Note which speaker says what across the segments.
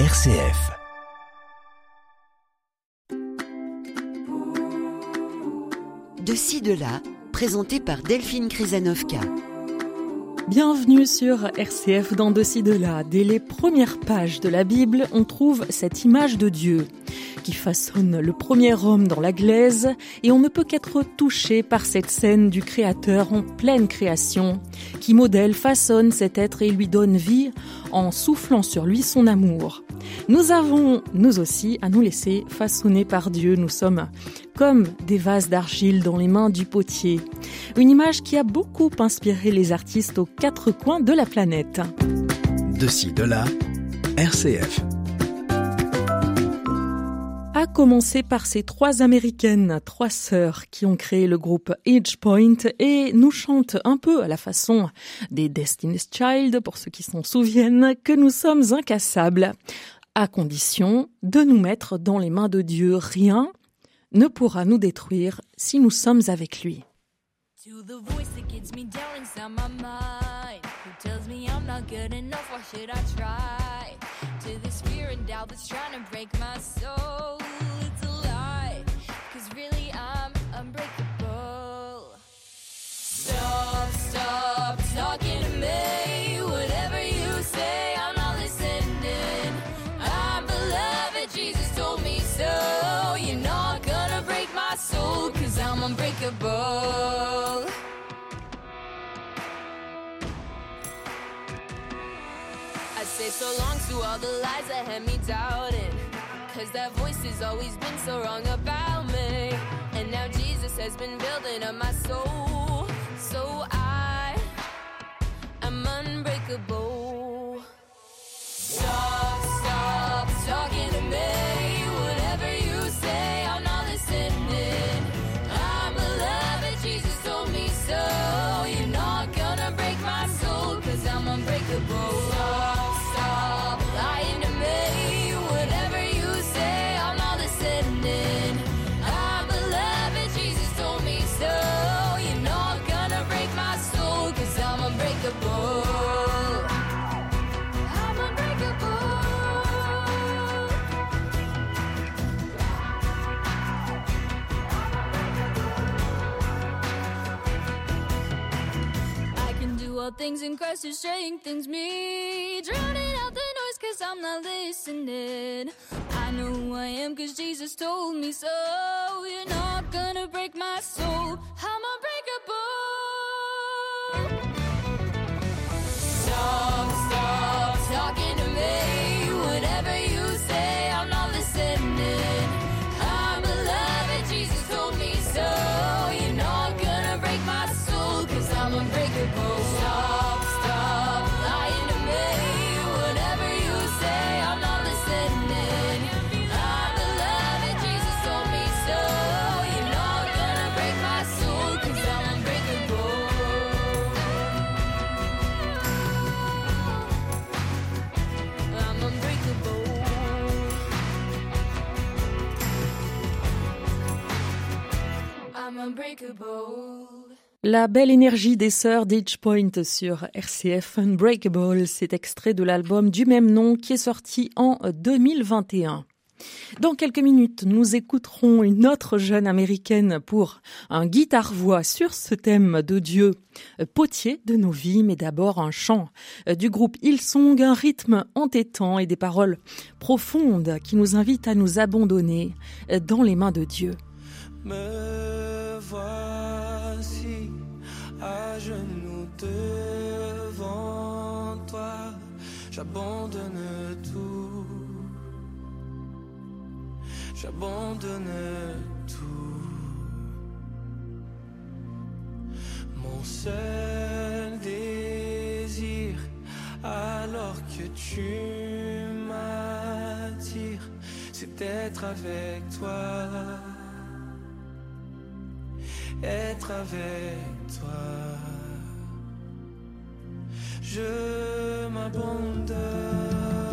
Speaker 1: RCF.
Speaker 2: De ci, de là, présenté par Delphine Krizanovka.
Speaker 3: Bienvenue sur RCF dans De ci, de là. Dès les premières pages de la Bible, on trouve cette image de Dieu qui façonne le premier homme dans la glaise et on ne peut qu'être touché par cette scène du Créateur en pleine création qui modèle, façonne cet être et lui donne vie en soufflant sur lui son amour. Nous avons, nous aussi, à nous laisser façonner par Dieu. Nous sommes comme des vases d'argile dans les mains du potier. Une image qui a beaucoup inspiré les artistes aux quatre coins de la planète.
Speaker 1: De ci, de là, RCF.
Speaker 3: A commencer par ces trois américaines, trois sœurs qui ont créé le groupe Age Point et nous chantent un peu à la façon des Destiny's Child, pour ceux qui s'en souviennent, que nous sommes incassables, à condition de nous mettre dans les mains de Dieu. Rien ne pourra nous détruire si nous sommes avec lui.
Speaker 4: All the lies that had me doubting. Cause that voice has always been so wrong about me. And now Jesus has been building up my soul. Things in Christ who strengthens me. Drowning out the noise cause I'm not listening. I know who I am cause Jesus told me so. You're not gonna break my soul.
Speaker 3: La belle énergie des sœurs d'Itch Point sur RCF Unbreakable, c'est extrait de l'album du même nom qui est sorti en 2021. Dans quelques minutes, nous écouterons une autre jeune américaine pour un guitare-voix sur ce thème de Dieu, potier de nos vies, mais d'abord un chant du groupe Hillsong, un rythme entêtant et des paroles profondes qui nous invitent à nous abandonner dans les mains de Dieu.
Speaker 5: J'abandonne tout, j'abandonne tout. Mon seul désir, alors que tu m'attires, c'est d'être avec toi être avec toi. Je m'abandonne.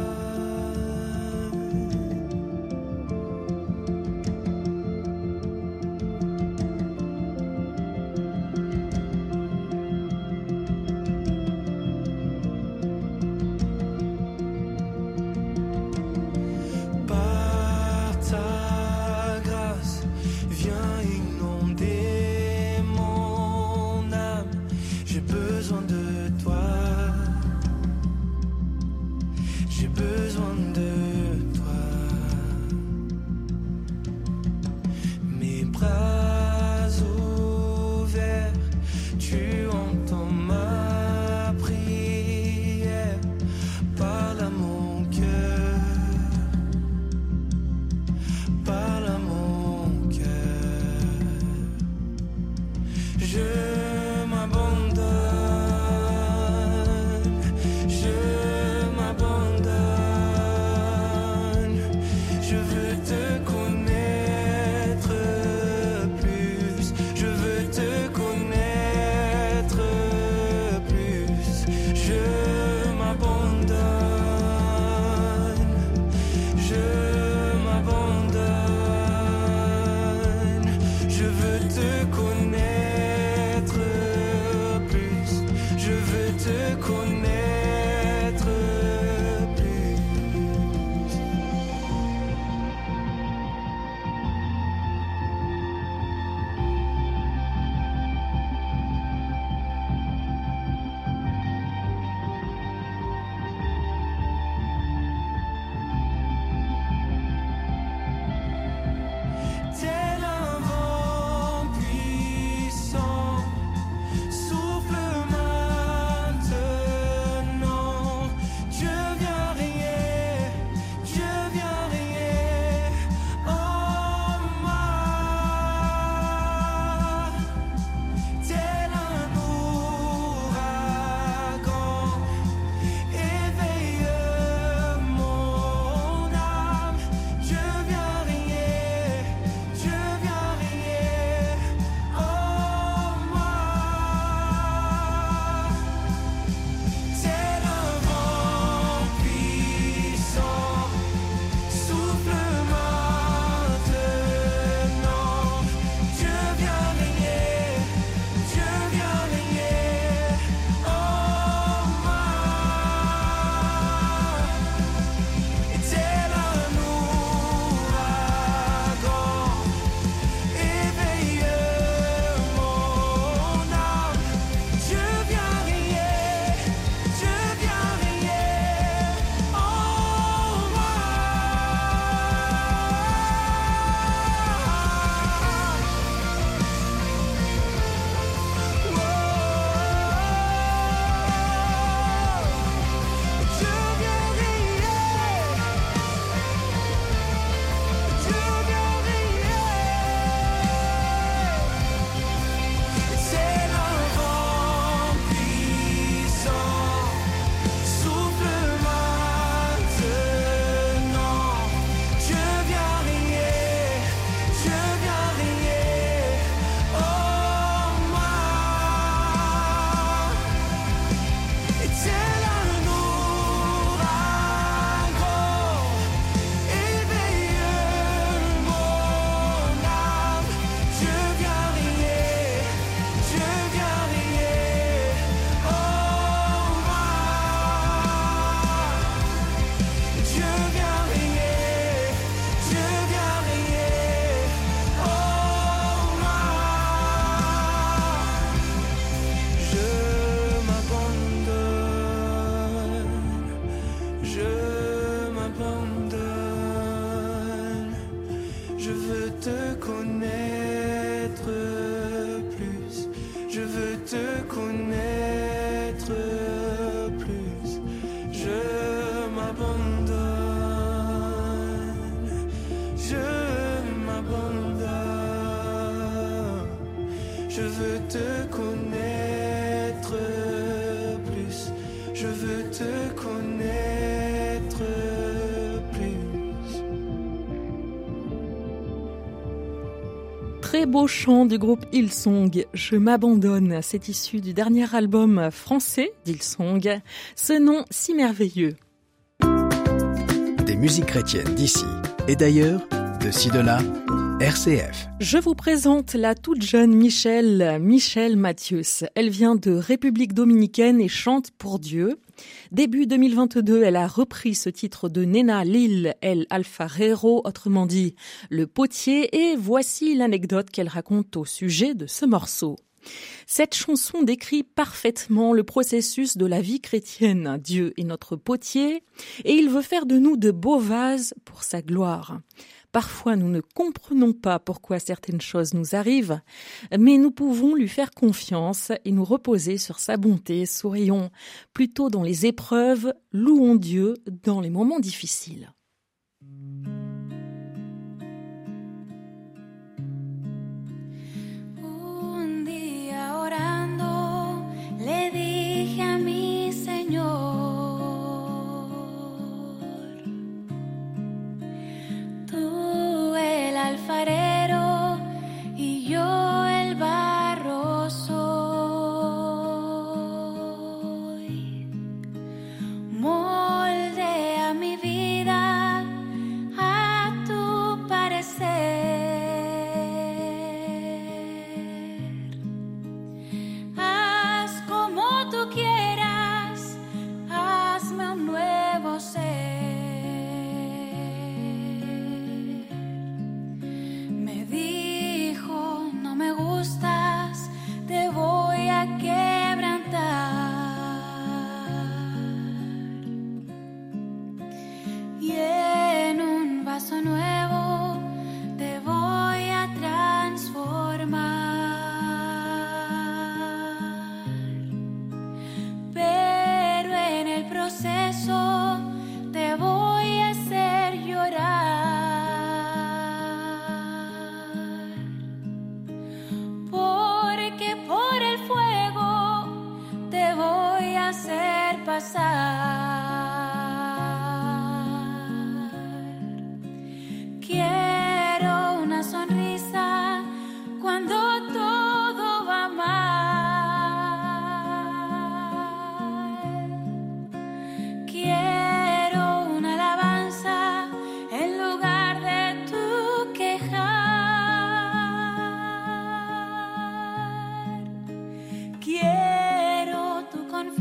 Speaker 3: Très beau chant du groupe Hillsong, Je m'abandonne. C'est issu du dernier album français d'Hillsong. Ce nom si merveilleux.
Speaker 1: Des musiques chrétiennes d'ici et d'ailleurs, de ci de là,
Speaker 3: Je vous présente la toute jeune Michelle, Michelle Mathius. Elle vient de République dominicaine et chante pour Dieu. Début 2022, elle a repris ce titre de Nena Lil El Alfarero, autrement dit le potier, et voici l'anecdote qu'elle raconte au sujet de ce morceau.
Speaker 6: Cette chanson décrit parfaitement le processus de la vie chrétienne. Dieu est notre potier et il veut faire de nous de beaux vases pour sa gloire. Parfois nous ne comprenons pas pourquoi certaines choses nous arrivent, mais nous pouvons lui faire confiance et nous reposer sur sa bonté. Sourions plutôt dans les épreuves, louons Dieu dans les moments difficiles.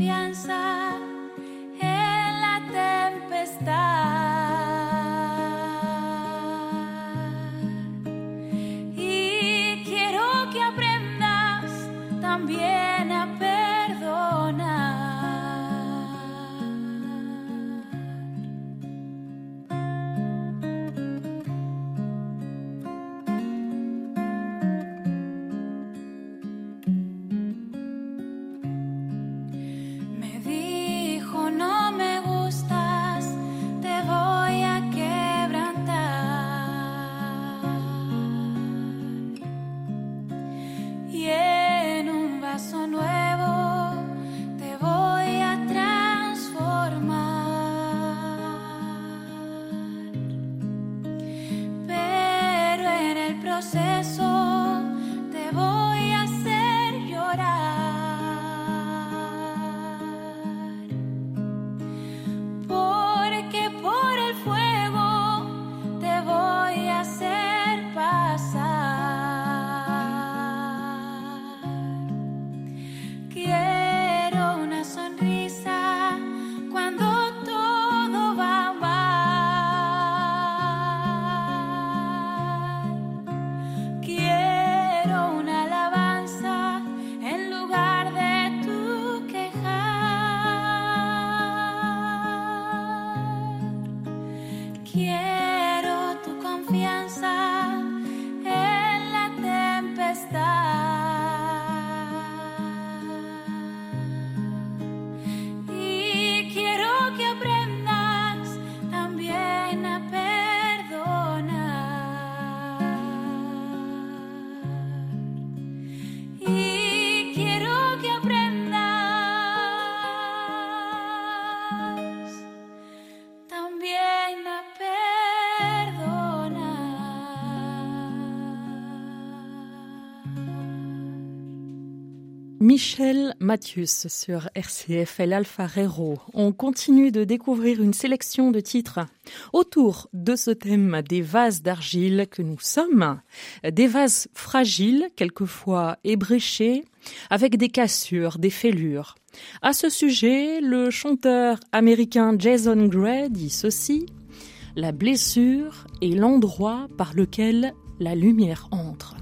Speaker 6: confianza. Michel Mathius sur RCF El Alfarero. On continue de découvrir une sélection de titres autour de ce thème des vases d'argile que nous sommes, des vases fragiles, quelquefois ébréchés, avec des cassures, des fêlures. À ce sujet, le chanteur américain Jason Gray dit ceci La blessure est l'endroit par lequel la lumière entre.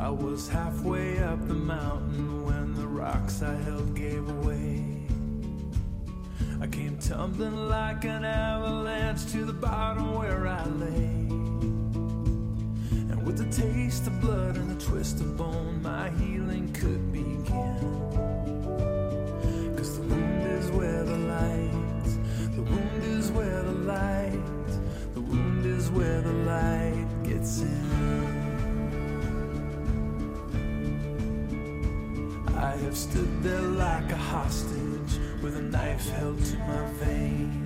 Speaker 5: I was halfway up the mountain when the rocks I held gave away. I came tumbling like an avalanche to the bottom where I lay. And with the taste of blood and the twist of bone, my healing could begin. Cause the wound is where the light, the wound is where the light, the wound is where the have stood there like a hostage with a knife held to my vein.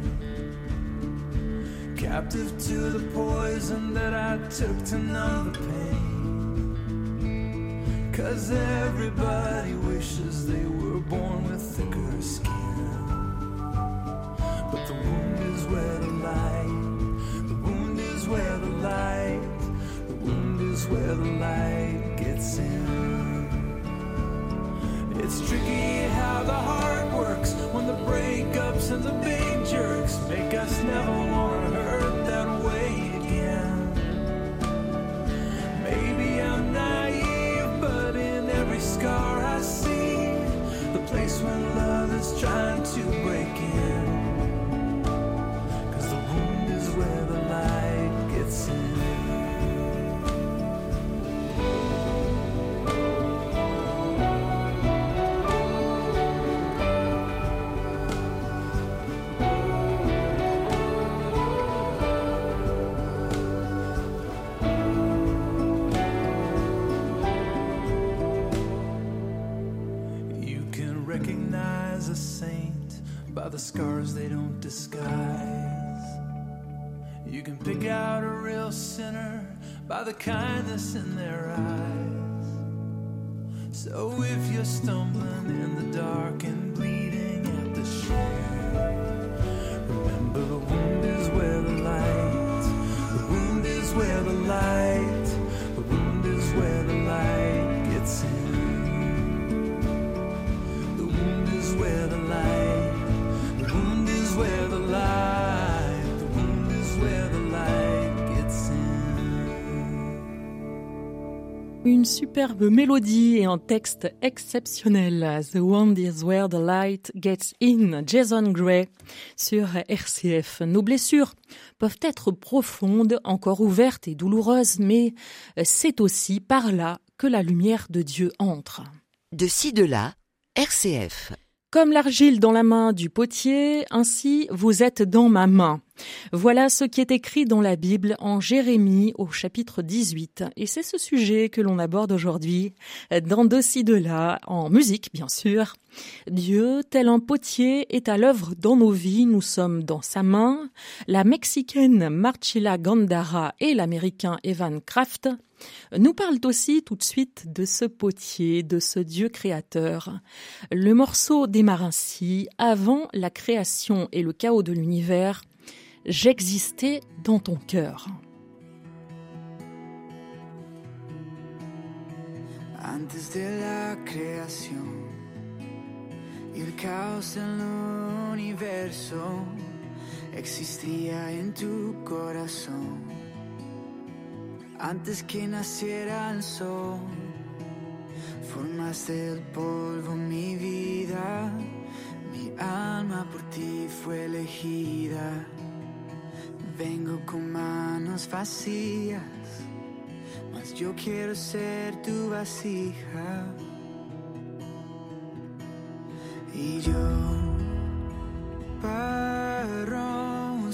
Speaker 5: Captive to the poison that I took to numb the pain. Cause everybody wishes they were born with thicker skin. But the wound is where the light, the wound is where the light, the wound is where the light It's tricky how the heart works when the breakups and the big jerks make us never want to hurt that way again. Maybe I'm naive, but in every scar I see the place where love is trying to break the scars they don't disguise. You can pick out a real sinner by the kindness in their eyes. So if you're stumbling in the dark and bleeding
Speaker 3: Une superbe mélodie et un texte exceptionnel. The Wound is Where the Light Gets In, Jason Gray sur RCF. Nos blessures peuvent être profondes, encore ouvertes et douloureuses, mais c'est aussi par là que la lumière de Dieu entre.
Speaker 2: De ci, de là, RCF.
Speaker 3: Comme l'argile dans la main du potier, ainsi vous êtes dans ma main. Voilà ce qui est écrit dans la Bible en Jérémie au chapitre 18. Et c'est ce sujet que l'on aborde aujourd'hui dans de ci de là, en musique bien sûr. Dieu, tel un potier, est à l'œuvre dans nos vies, nous sommes dans sa main. La Mexicaine Marchila Gandara et l'Américain Evan Kraft nous parlent aussi tout de suite de ce potier, de ce Dieu créateur. Le morceau démarre ainsi, avant la création et le chaos de l'univers, j'existais dans ton cœur.
Speaker 7: Antes. Antes que naciera el sol, formaste del polvo mi vida. Mi alma por ti fue elegida. Vengo con manos vacías, mas yo quiero ser tu vasija. Y yo,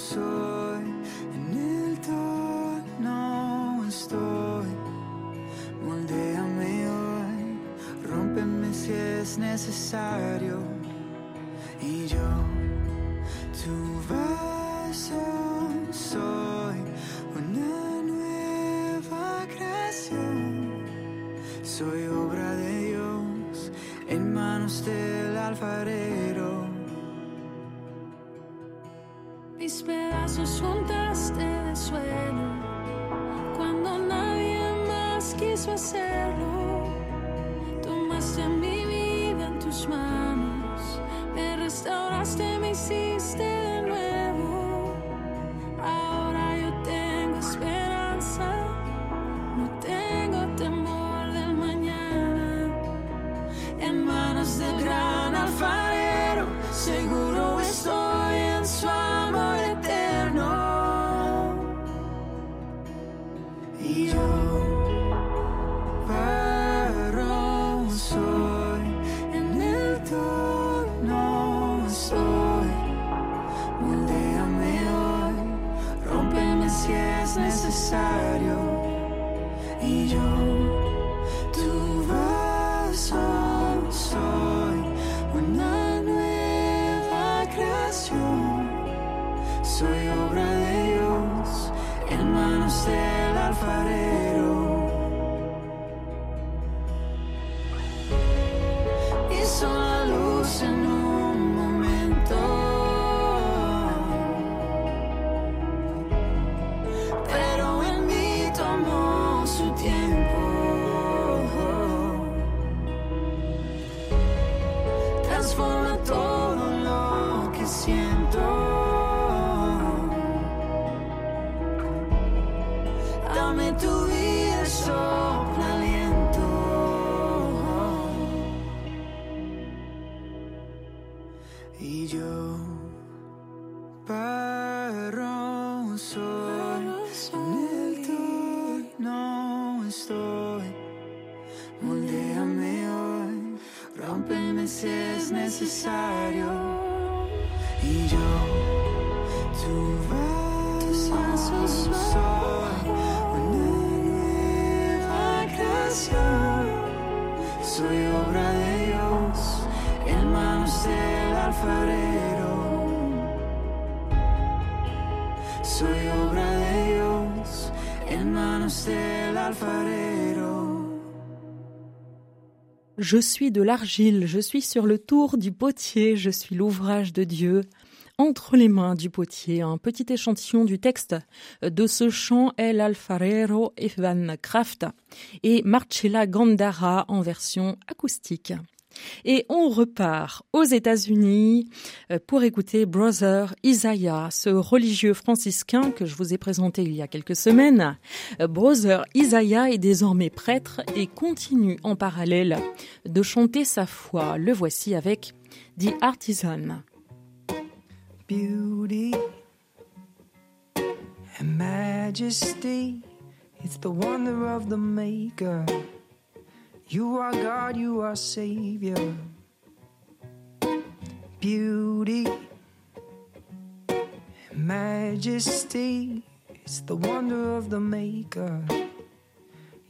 Speaker 7: soy, es necesario. Y yo, tu vaso soy, una nueva creación. Soy obra de Dios en manos del alfarero.
Speaker 8: Mis pedazos juntaste de suelo cuando nadie más quiso hacerlo. Tomaste vida en tus manos, me restauraste, me hiciste
Speaker 3: Je suis de l'argile, je suis sur le tour du potier, je suis l'ouvrage de Dieu. Entre les mains du potier, un petit échantillon du texte de ce chant El Alfarero Evan Kraft et Marcella Gandara en version acoustique. Et on repart aux États-Unis euh, pour écouter Brother Isaiah, ce religieux franciscain que je vous ai présenté il y a quelques semaines. Euh, Brother Isaiah est désormais prêtre et continue en parallèle de chanter sa foi. Le voici avec The Artisan.
Speaker 9: beauty and majesty. It's the wonder of the Maker. You are God, you are Savior. Beauty majesty. It's the wonder of the Maker.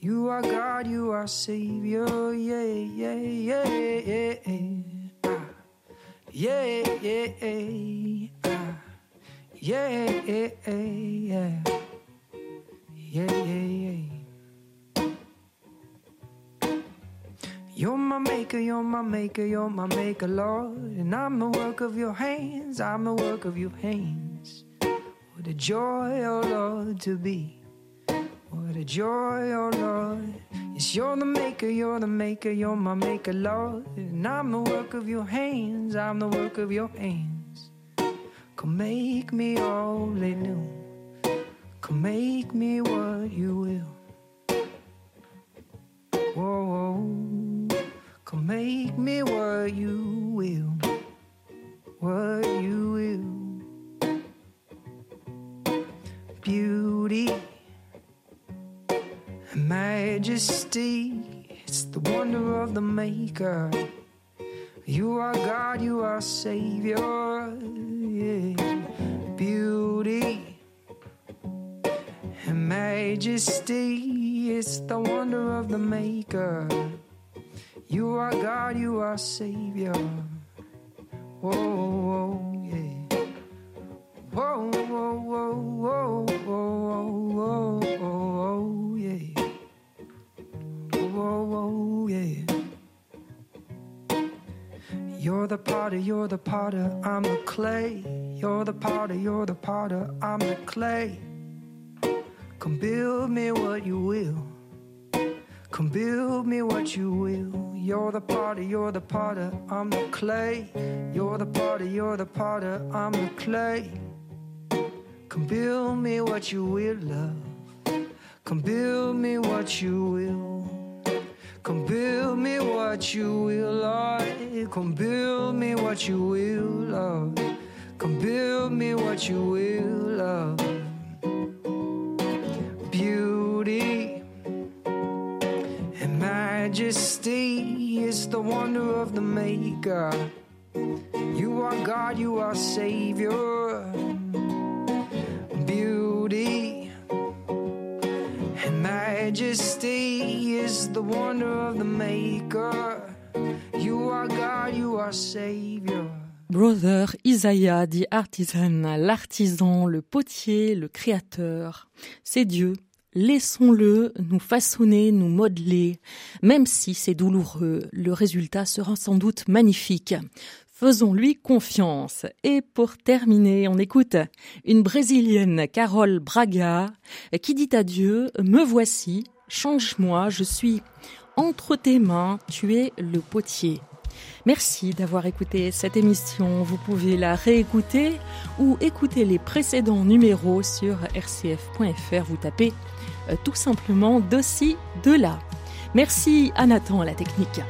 Speaker 9: You are God, you are Savior. Yeah, yeah, yeah, yeah. yeah. Ah. Yeah, yeah, yeah, ah. yeah, yeah, yeah, yeah, yeah, yeah. You're my maker, you're my maker, you're my maker, Lord. And I'm the work of your hands, I'm the work of your hands. What a joy, oh Lord, to be. What a joy, oh Lord. Yes, you're the maker, you're the maker, you're my maker, Lord. And I'm the work of your hands, I'm the work of your hands. Come make me all new. Come make me what you will. Come make me what you will. What you will. Beauty and majesty. It's the wonder of the Maker. You are God, you are Savior. Yeah. Beauty and majesty. It's the wonder of the Maker. You are God, you are Savior. Whoa, whoa, yeah. Whoa, whoa, whoa, whoa, whoa, whoa, whoa, whoa, yeah. Whoa, whoa, yeah. You're the potter, you're the potter, I'm the clay. You're the potter, you're the potter, I'm the clay. Come build me what you will. Come build me what you will. You're the potter, you're the potter, I'm the clay. You're the potter, you're the potter, I'm the clay. Come build me what you will, love. Come build me what you will. Come build me what you will, Lord. Come build me what you will, Lord. Come build me what you will, love. The wonder of the Maker. You are God, you are Savior. Beauty majesty is the wonder of the maker. You are God, you are Savior.
Speaker 10: Brother Isaiah, dit artisan, l'artisan, le potier, le créateur. C'est Dieu. Laissons-le nous façonner, nous modeler. Même si c'est douloureux, le résultat sera sans doute magnifique. Faisons-lui confiance. Et pour terminer, on écoute une Brésilienne, Carole Braga, qui dit à Dieu, me voici, change-moi, je suis entre tes mains, tu es le potier. Merci d'avoir écouté cette émission. Vous pouvez la réécouter ou écouter les précédents numéros sur rcf.fr. Vous tapez tout simplement ci, de là. Merci à Nathan à la technique.